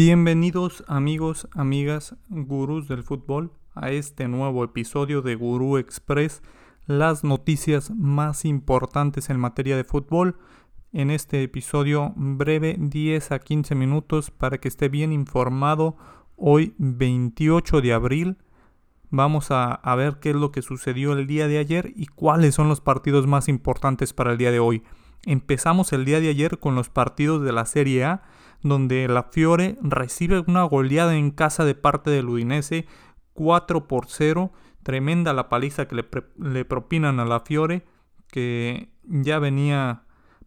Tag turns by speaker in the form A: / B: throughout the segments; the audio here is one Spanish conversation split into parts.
A: Bienvenidos amigos, amigas, gurús del fútbol a este nuevo episodio de Gurú Express, las noticias más importantes en materia de fútbol. En este episodio breve 10 a 15 minutos para que esté bien informado hoy 28 de abril. Vamos a, a ver qué es lo que sucedió el día de ayer y cuáles son los partidos más importantes para el día de hoy. Empezamos el día de ayer con los partidos de la Serie A donde la Fiore recibe una goleada en casa de parte del Udinese 4 por 0. Tremenda la paliza que le, propinan a la Fiore, que ya venía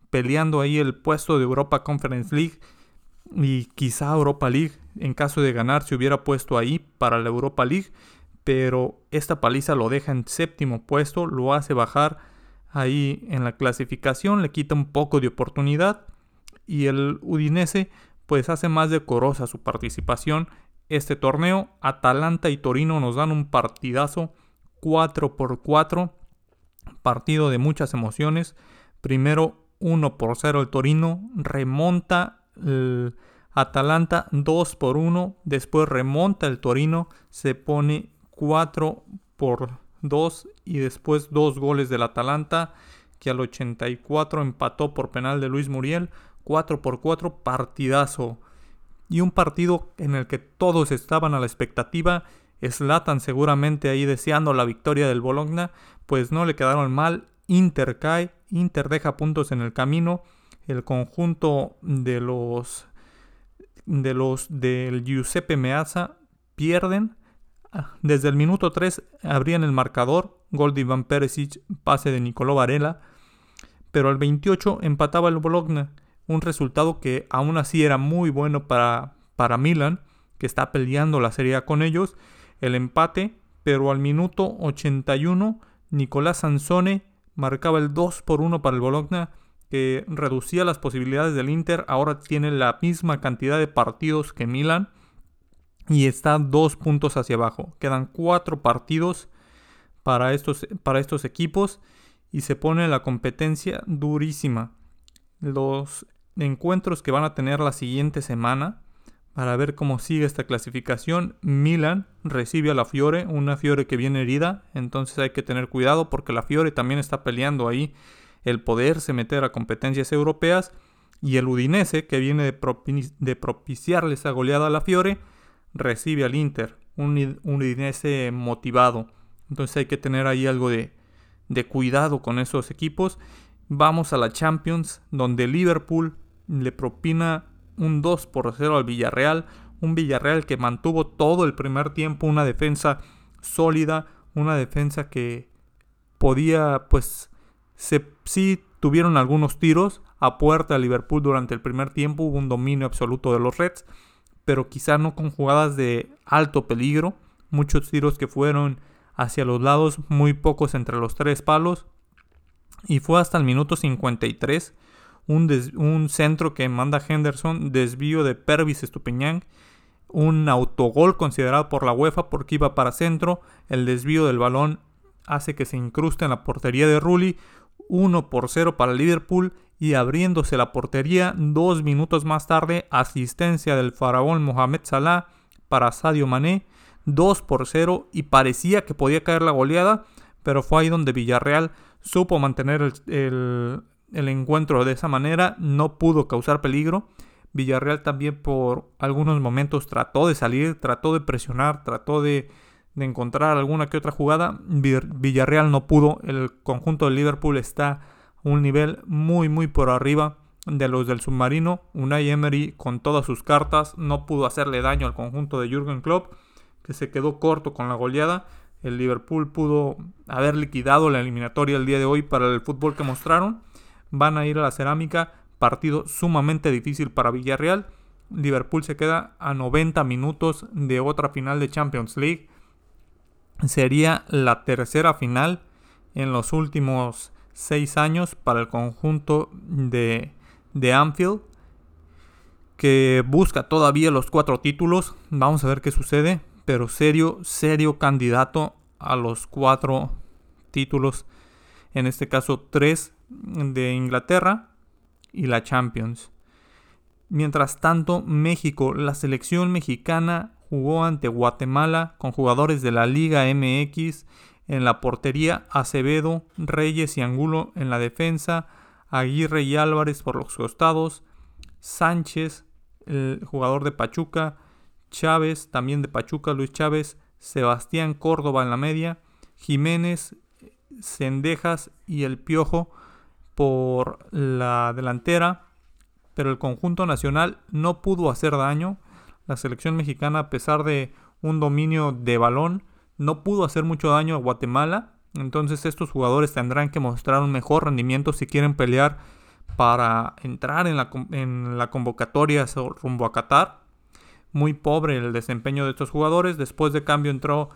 A: peleando ahí el puesto de Europa Conference League y quizá Europa League en caso de ganar se hubiera puesto ahí para la Europa League, pero esta paliza lo deja en séptimo puesto, lo hace bajar ahí en la clasificación, le quita un poco de oportunidad y el Udinese pues hace más decorosa su participación. Este torneo, Atalanta y Torino nos dan un partidazo 4 por 4, partido de muchas emociones. Primero 1 por 0 el Torino, remonta el Atalanta 2 por 1, después remonta el Torino, se pone 4 por 2 y después dos goles del Atalanta que al 84 empató por penal de Luis Muriel. 4 por 4 partidazo. Y un partido en el que todos estaban a la expectativa. Slatan seguramente ahí deseando la victoria del Bologna. Pues no le quedaron mal. Inter cae. Inter deja puntos en el camino. El conjunto de los de los del Giuseppe Meazza pierden. Desde el minuto 3 abrían el marcador. Gol de Iván pase de Nicolò Varela. Pero al 28 empataba el Bologna un resultado que aún así era muy bueno para, para Milan, que está peleando la Serie con ellos, el empate, pero al minuto 81 Nicolás Sansone marcaba el 2 por 1 para el Bologna, que reducía las posibilidades del Inter, ahora tiene la misma cantidad de partidos que Milan y está dos puntos hacia abajo. Quedan cuatro partidos para estos, para estos equipos y se pone la competencia durísima. Los encuentros que van a tener la siguiente semana para ver cómo sigue esta clasificación. Milan recibe a la Fiore, una Fiore que viene herida, entonces hay que tener cuidado porque la Fiore también está peleando ahí el poderse meter a competencias europeas. Y el Udinese, que viene de, propiciarle esa goleada a la Fiore, recibe al Inter, un, Udinese motivado. Entonces hay que tener ahí algo de cuidado con esos equipos. Vamos a la Champions, donde Liverpool le propina un 2 por 0 al Villarreal. Un Villarreal que mantuvo todo el primer tiempo una defensa sólida, una defensa que podía, pues, se, tuvieron algunos tiros a puerta de Liverpool durante el primer tiempo, hubo un dominio absoluto de los Reds, pero quizá no con jugadas de alto peligro, muchos tiros que fueron hacia los lados, muy pocos entre los tres palos, y fue hasta el minuto 53 un, centro que manda Henderson, desvío de Pervis Estupiñán, un autogol considerado por la UEFA porque iba para centro, el desvío del balón hace que se incruste en la portería de Rulli, 1 por 0 para Liverpool y abriéndose la portería dos minutos más tarde, asistencia del faraón Mohamed Salah para Sadio Mané, 2 por 0 y parecía que podía caer la goleada, pero fue ahí donde Villarreal supo mantener el, encuentro de esa manera, no pudo causar peligro. Villarreal también por algunos momentos trató de salir, trató de presionar, trató de, encontrar alguna que otra jugada. Villarreal no pudo, el conjunto de Liverpool está a un nivel muy muy por arriba de los del submarino. Unai Emery con todas sus cartas no pudo hacerle daño al conjunto de Jürgen Klopp, que se quedó corto con la goleada el Liverpool pudo haber liquidado la eliminatoria el día de hoy para el fútbol que mostraron. Van a ir a la cerámica, partido sumamente difícil para Villarreal. Liverpool se queda a 90 minutos de otra final de Champions League. Sería la tercera final en los últimos seis años para el conjunto de, de Anfield que busca todavía los cuatro títulos. Vamos a ver qué sucede pero serio, serio candidato a los cuatro títulos, en este caso tres de Inglaterra y la Champions. Mientras tanto, México, la selección mexicana jugó ante Guatemala con jugadores de la Liga MX en la portería, Acevedo, Reyes y Angulo en la defensa, Aguirre y Álvarez por los costados, Sánchez, el jugador de Pachuca, Chávez, también de Pachuca, Luis Chávez, Sebastián Córdoba en la media, Jiménez, Cendejas y el Piojo por la delantera, pero el conjunto nacional no pudo hacer daño. La selección mexicana, a pesar de un dominio de balón, no pudo hacer mucho daño a Guatemala. Entonces estos jugadores tendrán que mostrar un mejor rendimiento si quieren pelear para entrar en la, en la convocatoria rumbo a Qatar. Muy pobre el desempeño de estos jugadores. Después de cambio entró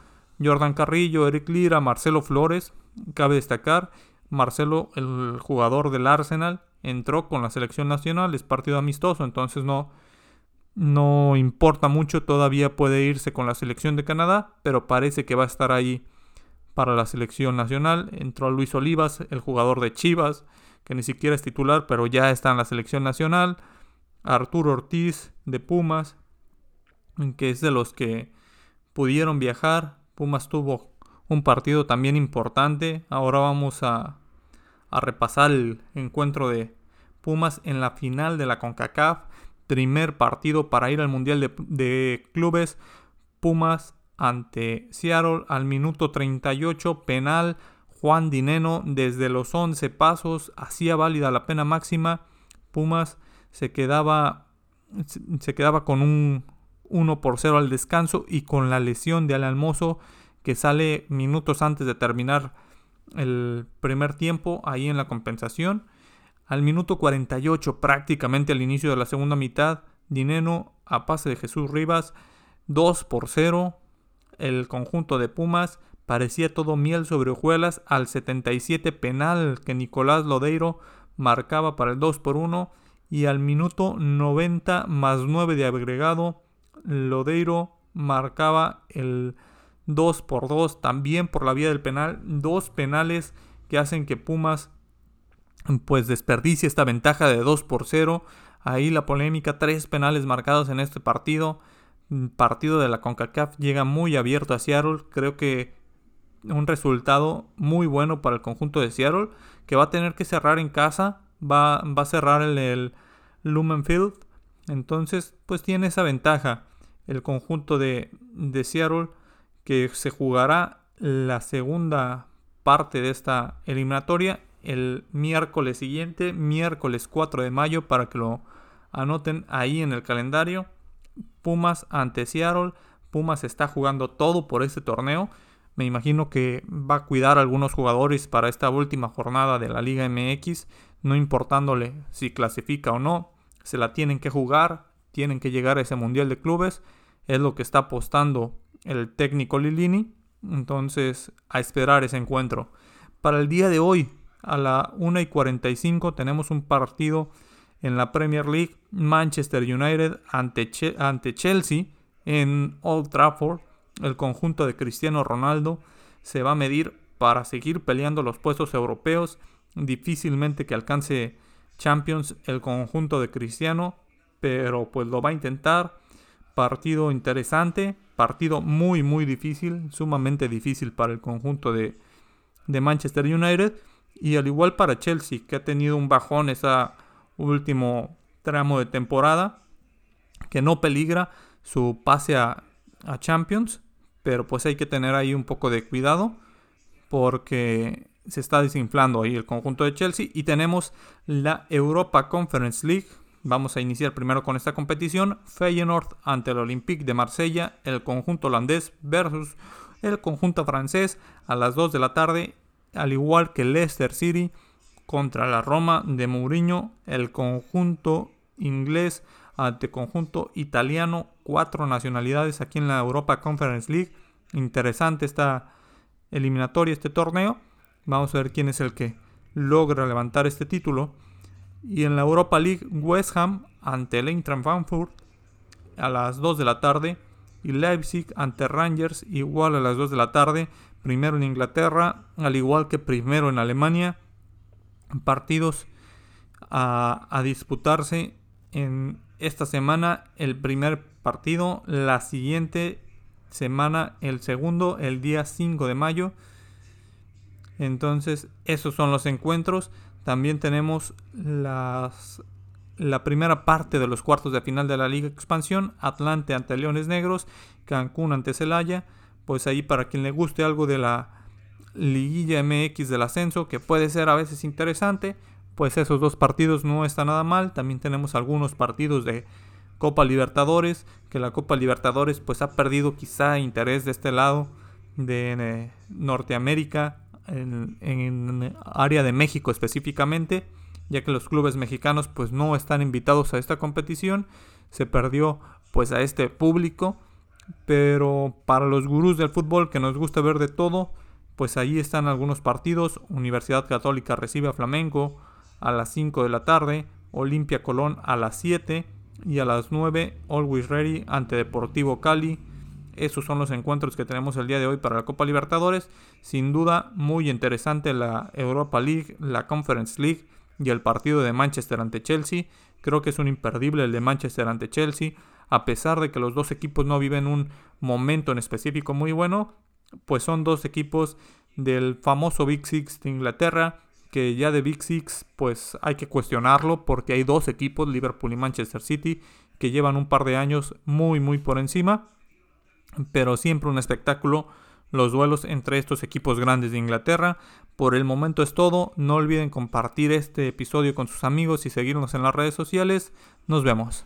A: Jordan Carrillo, Eric Lira, Marcelo Flores. Cabe destacar, Marcelo, el jugador del Arsenal, entró con la selección nacional, es partido amistoso, entonces no, no importa mucho, todavía puede irse con la selección de Canadá, pero parece que va a estar ahí para la selección nacional. Entró Luis Olivas, el jugador de Chivas, que ni siquiera es titular, pero ya está en la selección nacional. Arturo Ortiz de Pumas, que es de los que pudieron viajar. Pumas tuvo un partido también importante. Ahora vamos a, repasar el encuentro de Pumas en la final de la CONCACAF. Primer partido para ir al Mundial de, de Clubes. Pumas ante Seattle al minuto 38, penal. Juan Dineno desde los 11 pasos hacía válida la pena máxima. Pumas se quedaba, se quedaba con un 1 por 0 al descanso y con la lesión de Almozo que sale minutos antes de terminar el primer tiempo ahí en la compensación. Al minuto 48, prácticamente al inicio de la segunda mitad, Dineno a pase de Jesús Rivas, 2 por 0. El conjunto de Pumas parecía todo miel sobre hojuelas al 77 penal que Nicolás Lodeiro marcaba para el 2 por 1 y al minuto 90 más 9 de agregado Lodeiro marcaba el 2 por 2 también por la vía del penal. Dos penales que hacen que Pumas pues desperdicie esta ventaja de 2 por 0. Ahí la polémica, tres penales marcados en este partido. Partido de la CONCACAF llega muy abierto a Seattle. Creo que un resultado muy bueno para el conjunto de Seattle. Que va a tener que cerrar en casa. Va, va a cerrar el, el Lumenfield. Entonces, pues tiene esa ventaja el conjunto de, Seattle que se jugará la segunda parte de esta eliminatoria el miércoles siguiente, miércoles 4 de mayo, para que lo anoten ahí en el calendario. Pumas ante Seattle. Pumas está jugando todo por este torneo. Me imagino que va a cuidar a algunos jugadores para esta última jornada de la Liga MX, no importándole si clasifica o no. Se la tienen que jugar, tienen que llegar a ese Mundial de Clubes. Es lo que está apostando el técnico Lilini. Entonces, a esperar ese encuentro. Para el día de hoy, a la 1 y 45, tenemos un partido en la Premier League. Manchester United ante, ante Chelsea en Old Trafford. El conjunto de Cristiano Ronaldo se va a medir para seguir peleando los puestos europeos. Difícilmente que alcance Champions el conjunto de Cristiano, pero pues lo va a intentar. Partido interesante, partido muy muy difícil, sumamente difícil para el conjunto de, de Manchester United. Y al igual para Chelsea, que ha tenido un bajón ese último tramo de temporada, que no peligra su pase a, a, Champions, pero pues hay que tener ahí un poco de cuidado porque se está desinflando ahí el conjunto de Chelsea y tenemos la Europa Conference League Vamos a iniciar primero con esta competición. Feyenoord ante el Olympique de Marsella, el conjunto holandés versus el conjunto francés a las 2 de la tarde, al igual que Leicester City contra la Roma de Mourinho, el conjunto inglés ante conjunto italiano, cuatro nacionalidades aquí en la Europa Conference League. Interesante esta eliminatoria, este torneo. Vamos a ver quién es el que logra levantar este título. Y en la Europa League, West Ham ante el Eintracht Frankfurt a las 2 de la tarde. Y Leipzig ante Rangers igual a las 2 de la tarde. Primero en Inglaterra, al igual que primero en Alemania. Partidos a, disputarse en esta semana el primer partido, la siguiente semana el segundo, el día 5 de mayo. Entonces, esos son los encuentros. También tenemos las, la primera parte de los cuartos de final de la Liga Expansión. Atlante ante Leones Negros, Cancún ante Celaya. Pues ahí para quien le guste algo de la liguilla MX del ascenso, que puede ser a veces interesante, pues esos dos partidos no están nada mal. También tenemos algunos partidos de Copa Libertadores, que la Copa Libertadores pues ha perdido quizá interés de este lado de eh, Norteamérica, en, en, área de México específicamente, ya que los clubes mexicanos pues no están invitados a esta competición, se perdió pues a este público, pero para los gurús del fútbol que nos gusta ver de todo, pues ahí están algunos partidos, Universidad Católica recibe a Flamengo a las 5 de la tarde, Olimpia Colón a las 7, y a las 9 Always Ready ante Deportivo Cali. Esos son los encuentros que tenemos el día de hoy para la Copa Libertadores. Sin duda muy interesante la Europa League, la Conference League y el partido de Manchester ante Chelsea. Creo que es un imperdible el de Manchester ante Chelsea. A pesar de que los dos equipos no viven un momento en específico muy bueno, pues son dos equipos del famoso Big Six de Inglaterra que ya de Big Six pues hay que cuestionarlo porque hay dos equipos, Liverpool y Manchester City, que llevan un par de años muy muy por encima, pero siempre un espectáculo los duelos entre estos equipos grandes de Inglaterra. Por el momento es todo, no olviden compartir este episodio con sus amigos y seguirnos en las redes sociales. Nos vemos.